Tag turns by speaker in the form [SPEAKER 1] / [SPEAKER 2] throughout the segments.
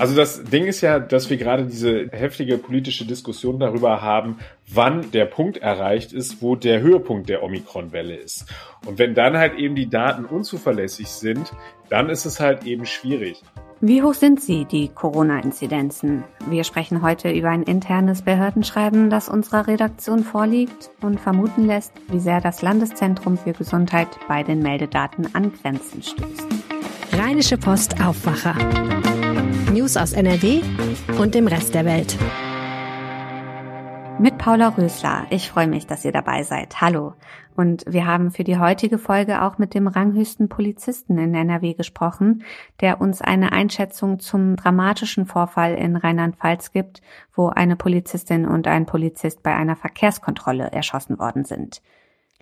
[SPEAKER 1] Also das Ding ist ja, dass wir gerade diese heftige politische Diskussion darüber haben, wann der Punkt erreicht ist, wo der Höhepunkt der Omikron-Welle ist. Und wenn dann halt eben die Daten unzuverlässig sind, dann ist es halt eben schwierig.
[SPEAKER 2] Wie hoch sind sie, die Corona-Inzidenzen? Wir sprechen heute über ein internes Behördenschreiben, das unserer Redaktion vorliegt und vermuten lässt, wie sehr das Landeszentrum für Gesundheit bei den Meldedaten an Grenzen stößt.
[SPEAKER 3] Rheinische Post Aufwacher. News aus NRW und dem Rest der Welt.
[SPEAKER 2] Mit Paula Rösler. Ich freue mich, dass ihr dabei seid. Hallo. Und wir haben für die heutige Folge auch mit dem ranghöchsten Polizisten in NRW gesprochen, der uns eine Einschätzung zum dramatischen Vorfall in Rheinland-Pfalz gibt, wo eine Polizistin und ein Polizist bei einer Verkehrskontrolle erschossen worden sind.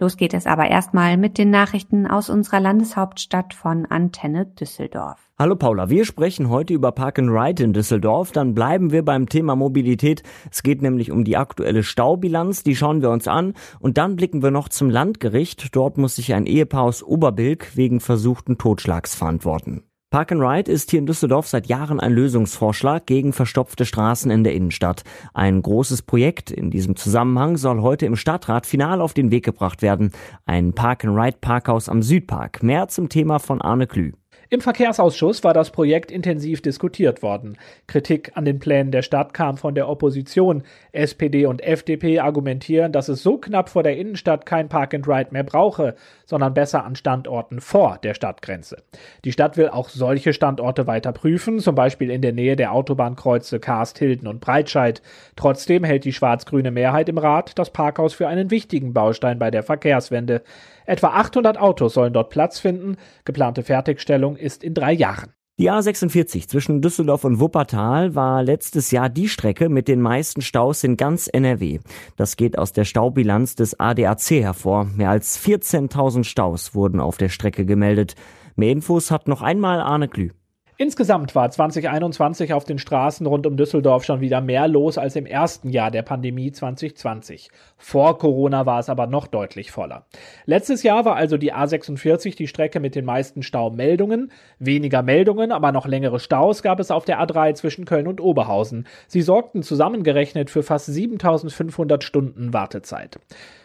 [SPEAKER 2] Los geht es aber erstmal mit den Nachrichten aus unserer Landeshauptstadt von Antenne Düsseldorf.
[SPEAKER 4] Hallo Paula, wir sprechen heute über Park and Ride in Düsseldorf. Dann bleiben wir beim Thema Mobilität. Es geht nämlich um die aktuelle Staubilanz, die schauen wir uns an. Und dann blicken wir noch zum Landgericht. Dort muss sich ein Ehepaar aus Oberbilk wegen versuchten Totschlags verantworten. Park and Ride ist hier in Düsseldorf seit Jahren ein Lösungsvorschlag gegen verstopfte Straßen in der Innenstadt. Ein großes Projekt in diesem Zusammenhang soll heute im Stadtrat final auf den Weg gebracht werden. Ein Park and Ride Parkhaus am Südpark. Mehr zum Thema von Arne Klü.
[SPEAKER 5] Im Verkehrsausschuss war das Projekt intensiv diskutiert worden. Kritik an den Plänen der Stadt kam von der Opposition. SPD und FDP argumentieren, dass es so knapp vor der Innenstadt kein Park and Ride mehr brauche, sondern besser an Standorten vor der Stadtgrenze. Die Stadt will auch solche Standorte weiter prüfen, zum Beispiel in der Nähe der Autobahnkreuze Karst, Hilden und Breitscheid. Trotzdem hält die schwarz-grüne Mehrheit im Rat das Parkhaus für einen wichtigen Baustein bei der Verkehrswende. Etwa 800 Autos sollen dort Platz finden. Geplante Fertigstellung ist in drei Jahren.
[SPEAKER 4] Die A46 zwischen Düsseldorf und Wuppertal war letztes Jahr die Strecke mit den meisten Staus in ganz NRW. Das geht aus der Staubilanz des ADAC hervor. Mehr als 14.000 Staus wurden auf der Strecke gemeldet. Mehr Infos hat noch einmal Arne Glü.
[SPEAKER 5] Insgesamt war 2021 auf den Straßen rund um Düsseldorf schon wieder mehr los als im ersten Jahr der Pandemie 2020. Vor Corona war es aber noch deutlich voller. Letztes Jahr war also die A46 die Strecke mit den meisten Staumeldungen. Weniger Meldungen, aber noch längere Staus gab es auf der A3 zwischen Köln und Oberhausen. Sie sorgten zusammengerechnet für fast 7500 Stunden Wartezeit.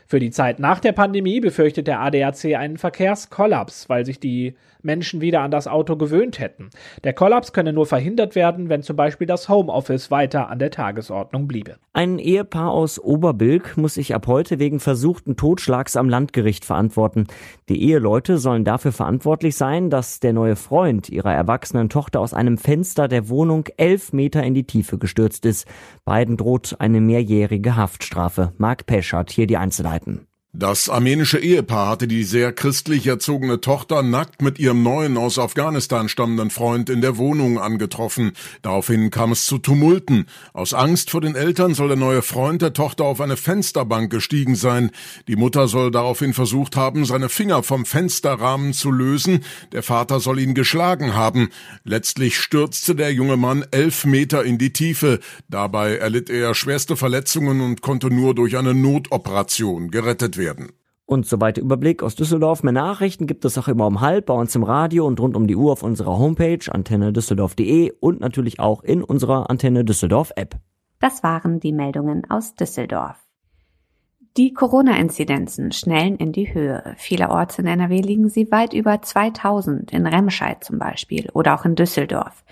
[SPEAKER 5] Für die Zeit nach der Pandemie befürchtet der ADAC einen Verkehrskollaps, weil sich die Menschen wieder an das Auto gewöhnt hätten. Der Kollaps könne nur verhindert werden, wenn zum Beispiel das Homeoffice weiter an der Tagesordnung bliebe.
[SPEAKER 4] Ein Ehepaar aus Oberbilk muss sich ab heute wegen versuchten Totschlags am Landgericht verantworten. Die Eheleute sollen dafür verantwortlich sein, dass der neue Freund ihrer erwachsenen Tochter aus einem Fenster der Wohnung elf Meter in die Tiefe gestürzt ist. Beiden droht eine mehrjährige Haftstrafe. Mark Pesch hat hier die Einzelheiten.
[SPEAKER 6] Das armenische Ehepaar hatte die sehr christlich erzogene Tochter nackt mit ihrem neuen aus Afghanistan stammenden Freund in der Wohnung angetroffen. Daraufhin kam es zu Tumulten. Aus Angst vor den Eltern soll der neue Freund der Tochter auf eine Fensterbank gestiegen sein. Die Mutter soll daraufhin versucht haben, seine Finger vom Fensterrahmen zu lösen. Der Vater soll ihn geschlagen haben. Letztlich stürzte der junge Mann elf Meter in die Tiefe. Dabei erlitt er schwerste Verletzungen und konnte nur durch eine Notoperation gerettet werden werden.
[SPEAKER 4] Und soweit der Überblick aus Düsseldorf. Mehr Nachrichten gibt es auch immer um halb bei uns im Radio und rund um die Uhr auf unserer Homepage antennedüsseldorf.de und natürlich auch in unserer Antenne Düsseldorf App.
[SPEAKER 2] Das waren die Meldungen aus Düsseldorf. Die Corona-Inzidenzen schnellen in die Höhe. Vielerorts in NRW liegen sie weit über 2000, in Remscheid zum Beispiel oder auch in Düsseldorf.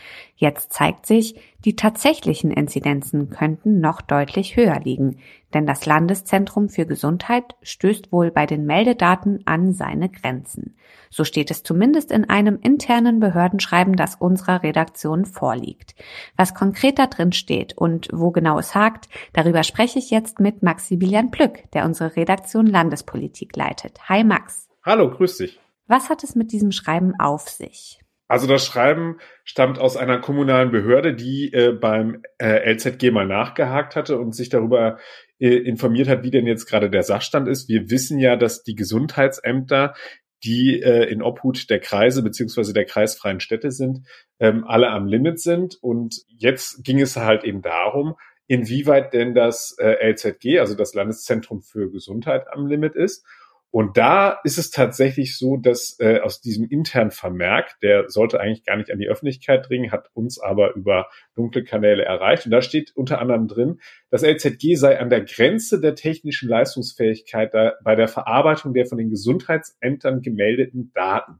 [SPEAKER 2] Jetzt zeigt sich, die tatsächlichen Inzidenzen könnten noch deutlich höher liegen, denn das Landeszentrum für Gesundheit stößt wohl bei den Meldedaten an seine Grenzen. So steht es zumindest in einem internen Behördenschreiben, das unserer Redaktion vorliegt. Was konkreter drin steht und wo genau es hakt, darüber spreche ich jetzt mit Maximilian Plück, der unsere Redaktion Landespolitik leitet. Hi Max.
[SPEAKER 1] Hallo, grüß dich.
[SPEAKER 2] Was hat es mit diesem Schreiben auf sich?
[SPEAKER 1] Also das Schreiben stammt aus einer kommunalen Behörde, die äh, beim äh, LZG mal nachgehakt hatte und sich darüber äh, informiert hat, wie denn jetzt gerade der Sachstand ist. Wir wissen ja, dass die Gesundheitsämter, die äh, in Obhut der Kreise beziehungsweise der kreisfreien Städte sind, ähm, alle am Limit sind. Und jetzt ging es halt eben darum, inwieweit denn das äh, LZG, also das Landeszentrum für Gesundheit, am Limit ist. Und da ist es tatsächlich so, dass äh, aus diesem internen Vermerk, der sollte eigentlich gar nicht an die Öffentlichkeit dringen, hat uns aber über dunkle Kanäle erreicht. Und da steht unter anderem drin, das LZG sei an der Grenze der technischen Leistungsfähigkeit bei der Verarbeitung der von den Gesundheitsämtern gemeldeten Daten.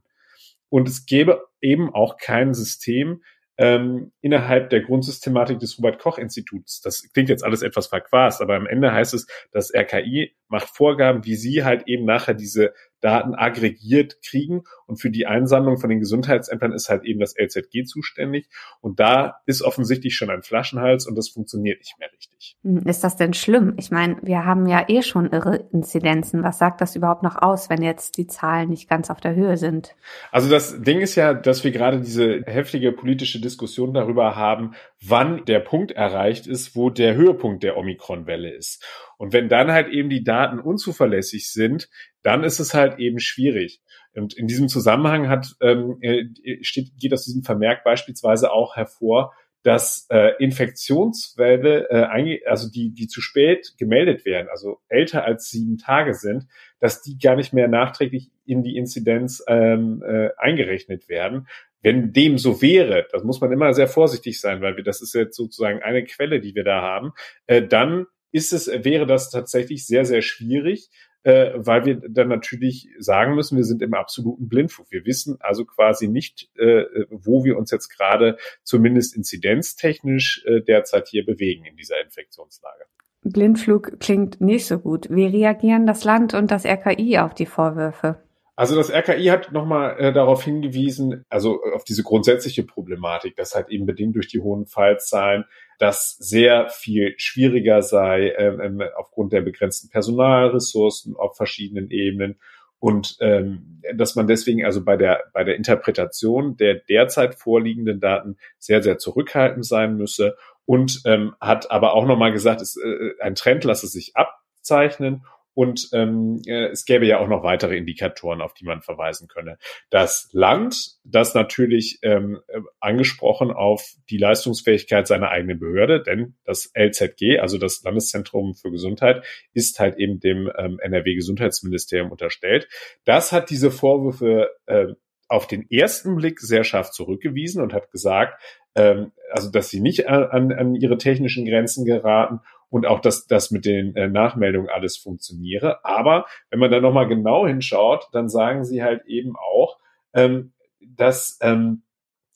[SPEAKER 1] Und es gäbe eben auch kein System, ähm, innerhalb der Grundsystematik des Robert-Koch-Instituts. Das klingt jetzt alles etwas verquast, aber am Ende heißt es, das RKI macht Vorgaben, wie sie halt eben nachher diese Daten aggregiert kriegen. Und für die Einsammlung von den Gesundheitsämtern ist halt eben das LZG zuständig. Und da ist offensichtlich schon ein Flaschenhals und das funktioniert nicht mehr richtig.
[SPEAKER 2] Hm, ist das denn schlimm? Ich meine, wir haben ja eh schon irre Inzidenzen. Was sagt das überhaupt noch aus, wenn jetzt die Zahlen nicht ganz auf der Höhe sind?
[SPEAKER 1] Also das Ding ist ja, dass wir gerade diese heftige politische Diskussion darüber haben, wann der Punkt erreicht ist, wo der Höhepunkt der Omikron-Welle ist. Und wenn dann halt eben die Daten unzuverlässig sind, dann ist es halt eben schwierig. Und in diesem Zusammenhang hat, ähm, äh, steht, geht aus diesem Vermerk beispielsweise auch hervor, dass äh, Infektionswelle, äh, also die, die zu spät gemeldet werden, also älter als sieben Tage sind, dass die gar nicht mehr nachträglich in die Inzidenz ähm, äh, eingerechnet werden. Wenn dem so wäre, das muss man immer sehr vorsichtig sein, weil wir, das ist jetzt sozusagen eine Quelle, die wir da haben, äh, dann ist es, wäre das tatsächlich sehr, sehr schwierig, äh, weil wir dann natürlich sagen müssen, wir sind im absoluten Blindflug. Wir wissen also quasi nicht, äh, wo wir uns jetzt gerade zumindest inzidenztechnisch äh, derzeit hier bewegen in dieser Infektionslage.
[SPEAKER 2] Blindflug klingt nicht so gut. Wie reagieren das Land und das RKI auf die Vorwürfe?
[SPEAKER 1] Also das RKI hat nochmal äh, darauf hingewiesen, also auf diese grundsätzliche Problematik, dass halt eben bedingt durch die hohen Fallzahlen das sehr viel schwieriger sei ähm, ähm, aufgrund der begrenzten Personalressourcen auf verschiedenen Ebenen. Und ähm, dass man deswegen also bei der bei der Interpretation der derzeit vorliegenden Daten sehr sehr zurückhaltend sein müsse. Und ähm, hat aber auch nochmal gesagt, es, äh, ein Trend lasse sich abzeichnen und ähm, äh, es gäbe ja auch noch weitere Indikatoren, auf die man verweisen könne. Das Land, das natürlich ähm, äh, angesprochen auf die Leistungsfähigkeit seiner eigenen Behörde, denn das LZG, also das Landeszentrum für Gesundheit, ist halt eben dem ähm, NRW-Gesundheitsministerium unterstellt. Das hat diese Vorwürfe äh, auf den ersten Blick sehr scharf zurückgewiesen und hat gesagt, ähm, also dass sie nicht an, an ihre technischen Grenzen geraten und auch, dass das mit den äh, Nachmeldungen alles funktioniere. Aber wenn man da nochmal genau hinschaut, dann sagen sie halt eben auch, ähm, dass, ähm,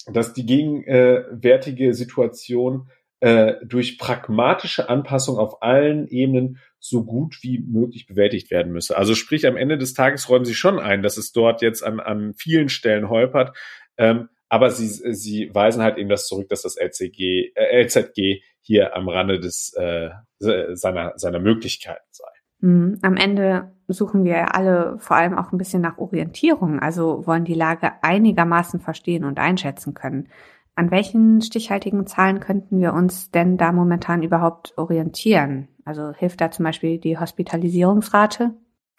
[SPEAKER 1] dass die gegenwärtige Situation äh, durch pragmatische Anpassung auf allen Ebenen so gut wie möglich bewältigt werden müsse. Also sprich, am Ende des Tages räumen sie schon ein, dass es dort jetzt an, an vielen Stellen holpert. Ähm, aber sie, sie weisen halt eben das zurück, dass das LCG, äh, LZG hier am Rande des, äh, seiner, seiner Möglichkeiten sei.
[SPEAKER 2] Mhm. Am Ende suchen wir alle vor allem auch ein bisschen nach Orientierung, also wollen die Lage einigermaßen verstehen und einschätzen können. An welchen stichhaltigen Zahlen könnten wir uns denn da momentan überhaupt orientieren? Also hilft da zum Beispiel die Hospitalisierungsrate?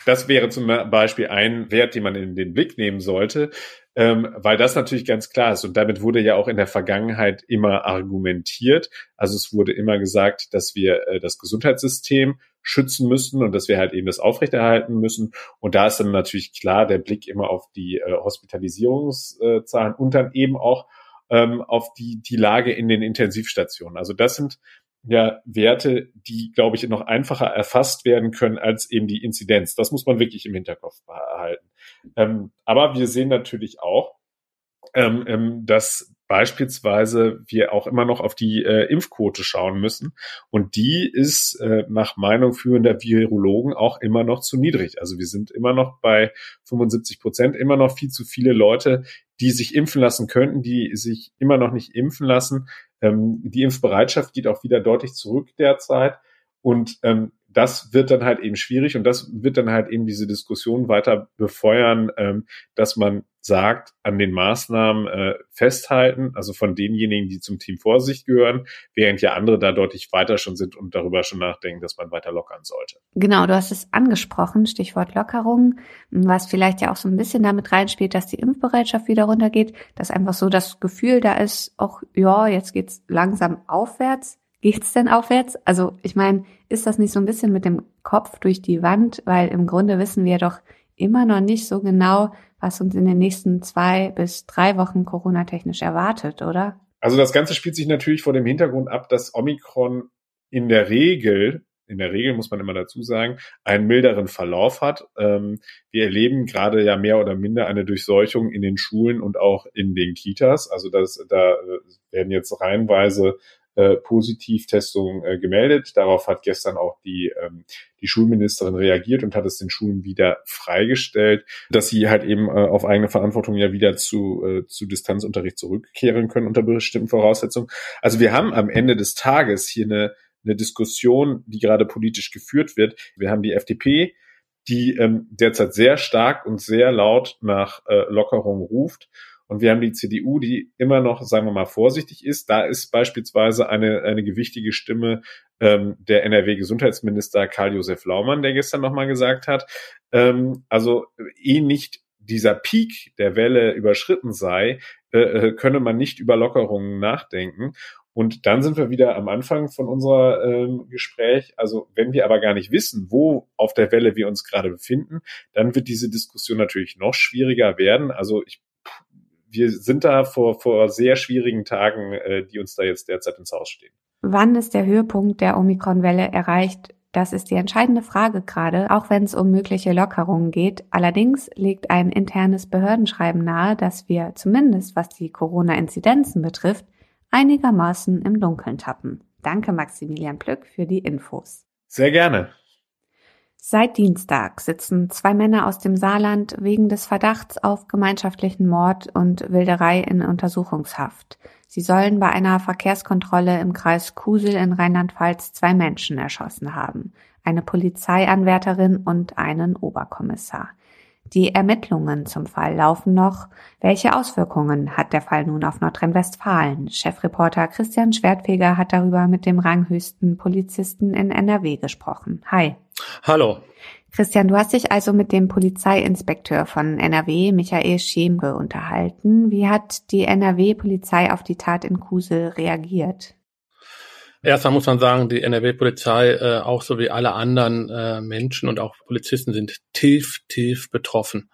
[SPEAKER 1] Das wäre zum Beispiel ein Wert, den man in den Blick nehmen sollte, ähm, weil das natürlich ganz klar ist. Und damit wurde ja auch in der Vergangenheit immer argumentiert. Also es wurde immer gesagt, dass wir äh, das Gesundheitssystem schützen müssen und dass wir halt eben das aufrechterhalten müssen. Und da ist dann natürlich klar der Blick immer auf die äh, Hospitalisierungszahlen und dann eben auch ähm, auf die, die Lage in den Intensivstationen. Also das sind ja Werte, die, glaube ich, noch einfacher erfasst werden können als eben die Inzidenz. Das muss man wirklich im Hinterkopf behalten. Ähm, aber wir sehen natürlich auch, ähm, ähm, dass beispielsweise wir auch immer noch auf die äh, Impfquote schauen müssen. Und die ist äh, nach Meinung führender Virologen auch immer noch zu niedrig. Also wir sind immer noch bei 75 Prozent, immer noch viel zu viele Leute, die sich impfen lassen könnten, die sich immer noch nicht impfen lassen. Ähm, die Impfbereitschaft geht auch wieder deutlich zurück derzeit. Und ähm, das wird dann halt eben schwierig und das wird dann halt eben diese Diskussion weiter befeuern, ähm, dass man sagt, an den Maßnahmen äh, festhalten, also von denjenigen, die zum Team Vorsicht gehören, während ja andere da deutlich weiter schon sind und darüber schon nachdenken, dass man weiter lockern sollte.
[SPEAKER 2] Genau, du hast es angesprochen, Stichwort Lockerung, was vielleicht ja auch so ein bisschen damit reinspielt, dass die Impfbereitschaft wieder runtergeht, dass einfach so das Gefühl da ist, auch ja, jetzt geht's langsam aufwärts. Geht's denn aufwärts? Also ich meine, ist das nicht so ein bisschen mit dem Kopf durch die Wand? Weil im Grunde wissen wir doch immer noch nicht so genau, was uns in den nächsten zwei bis drei Wochen Corona-technisch erwartet, oder?
[SPEAKER 1] Also das Ganze spielt sich natürlich vor dem Hintergrund ab, dass Omikron in der Regel in der Regel muss man immer dazu sagen, einen milderen Verlauf hat. Ähm, wir erleben gerade ja mehr oder minder eine Durchseuchung in den Schulen und auch in den Kitas. Also das, da äh, werden jetzt reihenweise äh, Positivtestungen äh, gemeldet. Darauf hat gestern auch die, ähm, die Schulministerin reagiert und hat es den Schulen wieder freigestellt, dass sie halt eben äh, auf eigene Verantwortung ja wieder zu, äh, zu Distanzunterricht zurückkehren können unter bestimmten Voraussetzungen. Also wir haben am Ende des Tages hier eine eine Diskussion, die gerade politisch geführt wird. Wir haben die FDP, die ähm, derzeit sehr stark und sehr laut nach äh, Lockerung ruft. Und wir haben die CDU, die immer noch, sagen wir mal, vorsichtig ist. Da ist beispielsweise eine, eine gewichtige Stimme ähm, der NRW-Gesundheitsminister Karl-Josef Laumann, der gestern nochmal gesagt hat, ähm, also eh nicht dieser Peak der Welle überschritten sei, äh, äh könne man nicht über Lockerungen nachdenken. Und dann sind wir wieder am Anfang von unserer ähm, Gespräch. Also wenn wir aber gar nicht wissen, wo auf der Welle wir uns gerade befinden, dann wird diese Diskussion natürlich noch schwieriger werden. Also ich, wir sind da vor, vor sehr schwierigen Tagen, äh, die uns da jetzt derzeit ins Haus stehen.
[SPEAKER 2] Wann ist der Höhepunkt der Omikron-Welle erreicht? Das ist die entscheidende Frage gerade, auch wenn es um mögliche Lockerungen geht. Allerdings legt ein internes Behördenschreiben nahe, dass wir zumindest was die Corona-Inzidenzen betrifft, einigermaßen im Dunkeln tappen. Danke Maximilian Plück für die Infos.
[SPEAKER 1] Sehr gerne.
[SPEAKER 2] Seit Dienstag sitzen zwei Männer aus dem Saarland wegen des Verdachts auf gemeinschaftlichen Mord und Wilderei in Untersuchungshaft. Sie sollen bei einer Verkehrskontrolle im Kreis Kusel in Rheinland-Pfalz zwei Menschen erschossen haben, eine Polizeianwärterin und einen Oberkommissar. Die Ermittlungen zum Fall laufen noch. Welche Auswirkungen hat der Fall nun auf Nordrhein-Westfalen? Chefreporter Christian Schwertfeger hat darüber mit dem ranghöchsten Polizisten in NRW gesprochen. Hi.
[SPEAKER 7] Hallo.
[SPEAKER 2] Christian, du hast dich also mit dem Polizeiinspekteur von NRW, Michael Schemke, unterhalten. Wie hat die NRW-Polizei auf die Tat in Kusel reagiert?
[SPEAKER 7] Erstmal muss man sagen, die NRW-Polizei, äh, auch so wie alle anderen äh, Menschen und auch Polizisten sind tief, tief betroffen.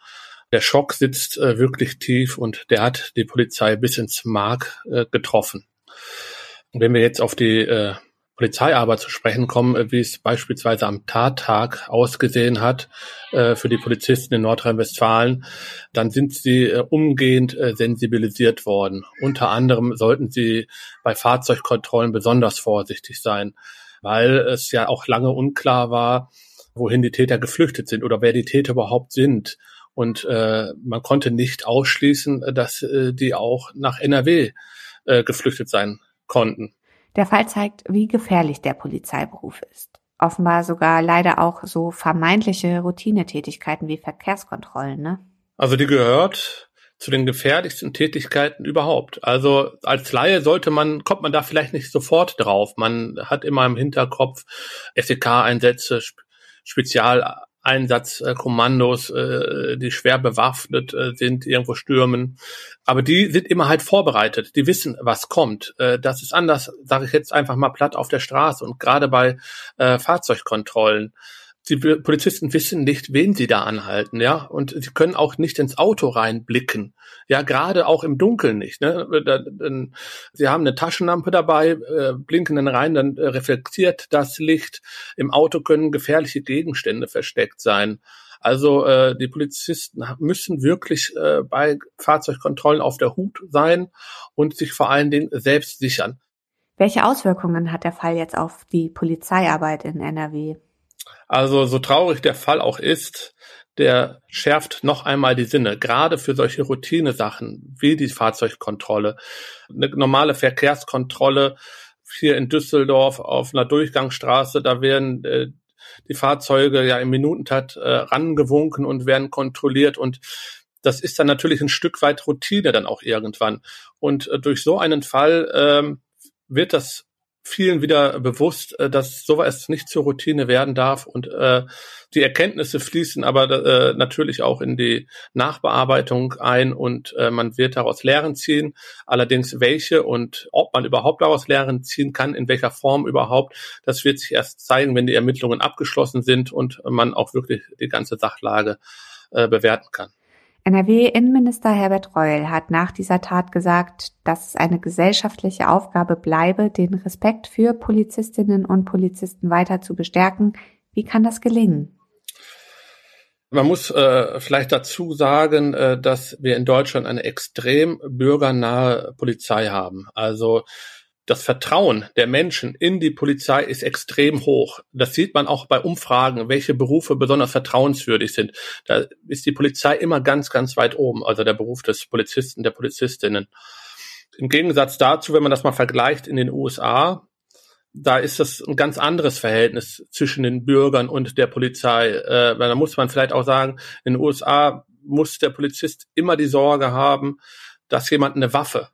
[SPEAKER 7] Der Schock sitzt äh, wirklich tief und der hat die Polizei bis ins Mark äh, getroffen. Wenn wir jetzt auf die äh, Polizeiarbeit zu sprechen kommen, äh, wie es beispielsweise am Tattag ausgesehen hat äh, für die Polizisten in Nordrhein-Westfalen, dann sind sie äh, umgehend äh, sensibilisiert worden. Unter anderem sollten sie bei Fahrzeugkontrollen besonders vorsichtig sein, weil es ja auch lange unklar war, wohin die Täter geflüchtet sind oder wer die Täter überhaupt sind. Und äh, man konnte nicht ausschließen, dass äh, die auch nach NRW geflüchtet sein konnten.
[SPEAKER 2] Der Fall zeigt, wie gefährlich der Polizeiberuf ist. Offenbar sogar leider auch so vermeintliche Routinetätigkeiten wie Verkehrskontrollen, ne?
[SPEAKER 7] Also die gehört zu den gefährlichsten Tätigkeiten überhaupt. Also als Laie sollte man, kommt man da vielleicht nicht sofort drauf. Man hat immer im Hinterkopf SEK-Einsätze, Spezial Einsatzkommandos, äh, die schwer bewaffnet äh, sind, irgendwo stürmen. Aber die sind immer halt vorbereitet. Die wissen, was kommt. Äh, das ist anders, sage ich jetzt einfach mal platt auf der Straße und gerade bei äh, Fahrzeugkontrollen die Polizisten wissen nicht, wen sie da anhalten, ja, und sie können auch nicht ins Auto reinblicken, ja, gerade auch im Dunkeln nicht. Ne? sie haben eine Taschenlampe dabei, äh, blinken dann rein, dann reflektiert das Licht. Im Auto können gefährliche Gegenstände versteckt sein. Also äh, die Polizisten müssen wirklich äh, bei Fahrzeugkontrollen auf der Hut sein und sich vor allen Dingen selbst sichern.
[SPEAKER 2] Welche Auswirkungen hat der Fall jetzt auf die Polizeiarbeit in NRW?
[SPEAKER 7] Also so traurig der Fall auch ist, der schärft noch einmal die Sinne, gerade für solche Routinesachen wie die Fahrzeugkontrolle. Eine normale Verkehrskontrolle hier in Düsseldorf auf einer Durchgangsstraße, da werden äh, die Fahrzeuge ja im Minutentakt äh, rangewunken und werden kontrolliert und das ist dann natürlich ein Stück weit Routine dann auch irgendwann. Und äh, durch so einen Fall ähm, wird das vielen wieder bewusst, äh, dass sowas nicht zur Routine werden darf und äh, die Erkenntnisse fließen aber äh, natürlich auch in die Nachbearbeitung ein und äh, man wird daraus Lehren ziehen. Allerdings welche und ob man überhaupt daraus Lehren ziehen kann, in welcher Form überhaupt, das wird sich erst zeigen, wenn die Ermittlungen abgeschlossen sind und man auch wirklich die ganze Sachlage äh, bewerten kann.
[SPEAKER 2] NRW-Innenminister Herbert Reul hat nach dieser Tat gesagt, dass es eine gesellschaftliche Aufgabe bleibe, den Respekt für Polizistinnen und Polizisten weiter zu bestärken. Wie kann das gelingen?
[SPEAKER 7] Man muss äh, vielleicht dazu sagen, äh, dass wir in Deutschland eine extrem bürgernahe Polizei haben. Also das Vertrauen der Menschen in die Polizei ist extrem hoch. Das sieht man auch bei Umfragen, welche Berufe besonders vertrauenswürdig sind. Da ist die Polizei immer ganz, ganz weit oben, also der Beruf des Polizisten, der Polizistinnen. Im Gegensatz dazu, wenn man das mal vergleicht in den USA, da ist das ein ganz anderes Verhältnis zwischen den Bürgern und der Polizei. Äh, da muss man vielleicht auch sagen, in den USA muss der Polizist immer die Sorge haben, dass jemand eine Waffe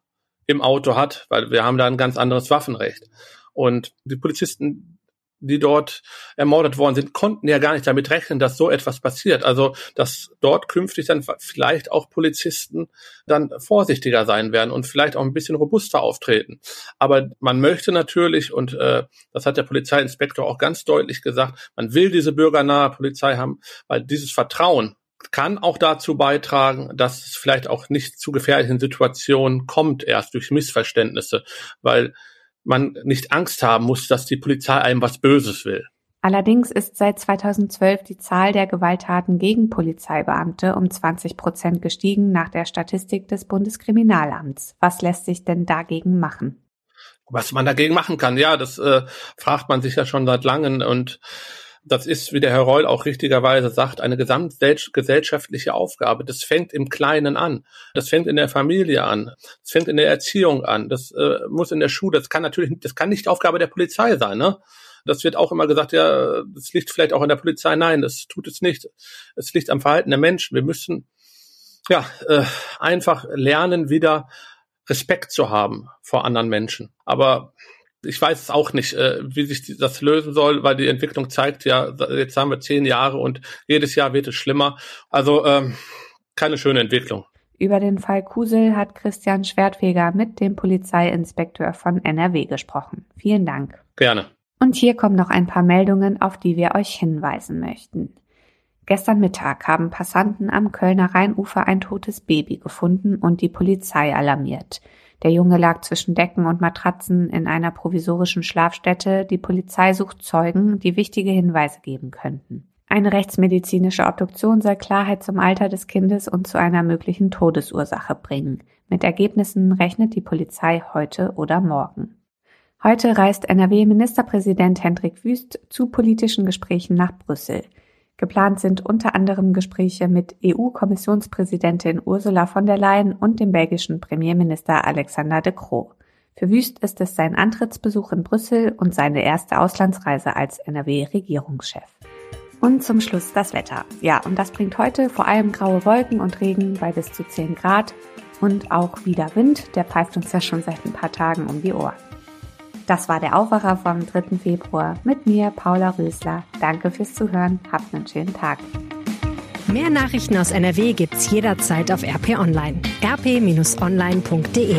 [SPEAKER 7] im Auto hat, weil wir haben da ein ganz anderes Waffenrecht. Und die Polizisten die dort ermordet worden sind, konnten ja gar nicht damit rechnen, dass so etwas passiert. Also, dass dort künftig dann vielleicht auch Polizisten dann vorsichtiger sein werden und vielleicht auch ein bisschen robuster auftreten. Aber man möchte natürlich, und äh, das hat der Polizeiinspektor auch ganz deutlich gesagt, man will diese bürgernahe Polizei haben, weil dieses Vertrauen kann auch dazu beitragen, dass es vielleicht auch nicht zu gefährlichen Situationen kommt, erst durch Missverständnisse, weil man nicht Angst haben muss, dass die Polizei einem was Böses will.
[SPEAKER 2] Allerdings ist seit 2012 die Zahl der Gewalttaten gegen Polizeibeamte um 20 Prozent gestiegen nach der Statistik des Bundeskriminalamts. Was lässt sich denn dagegen machen?
[SPEAKER 7] Was man dagegen machen kann, ja, das äh, fragt man sich ja schon seit langem und das ist, wie der Herr Reul auch richtigerweise sagt, eine gesamtgesellschaftliche Aufgabe. Das fängt im Kleinen an. Das fängt in der Familie an. Das fängt in der Erziehung an. Das äh, muss in der Schule. Das kann natürlich, das kann nicht Aufgabe der Polizei sein, ne? Das wird auch immer gesagt, ja, das liegt vielleicht auch an der Polizei. Nein, das tut es nicht. Es liegt am Verhalten der Menschen. Wir müssen ja äh, einfach lernen, wieder Respekt zu haben vor anderen Menschen. Aber ich weiß es auch nicht, äh, wie sich das lösen soll, weil die Entwicklung zeigt ja, jetzt haben wir zehn Jahre und jedes Jahr wird es schlimmer. Also ähm, keine schöne Entwicklung.
[SPEAKER 2] Über den Fall Kusel hat Christian Schwertfeger mit dem Polizeiinspekteur von NRW gesprochen. Vielen Dank.
[SPEAKER 7] Gerne.
[SPEAKER 2] Und hier kommen noch ein paar Meldungen, auf die wir euch hinweisen möchten. Gestern Mittag haben Passanten am Kölner Rheinufer ein totes Baby gefunden und die Polizei alarmiert. Der Junge lag zwischen Decken und Matratzen in einer provisorischen Schlafstätte. Die Polizei sucht Zeugen, die wichtige Hinweise geben könnten. Eine rechtsmedizinische Obduktion soll Klarheit zum Alter des Kindes und zu einer möglichen Todesursache bringen. Mit Ergebnissen rechnet die Polizei heute oder morgen. Heute reist NRW-Ministerpräsident Hendrik Wüst zu politischen Gesprächen nach Brüssel. Geplant sind unter anderem Gespräche mit EU-Kommissionspräsidentin Ursula von der Leyen und dem belgischen Premierminister Alexander de Croo. Für Wüst ist es sein Antrittsbesuch in Brüssel und seine erste Auslandsreise als NRW-Regierungschef. Und zum Schluss das Wetter. Ja, und das bringt heute vor allem graue Wolken und Regen bei bis zu 10 Grad und auch wieder Wind. Der pfeift uns ja schon seit ein paar Tagen um die Ohren. Das war der Aufwacher vom 3. Februar mit mir, Paula Rösler. Danke fürs Zuhören. Habt einen schönen Tag.
[SPEAKER 3] Mehr Nachrichten aus NRW gibt's jederzeit auf RP Online. rp-online.de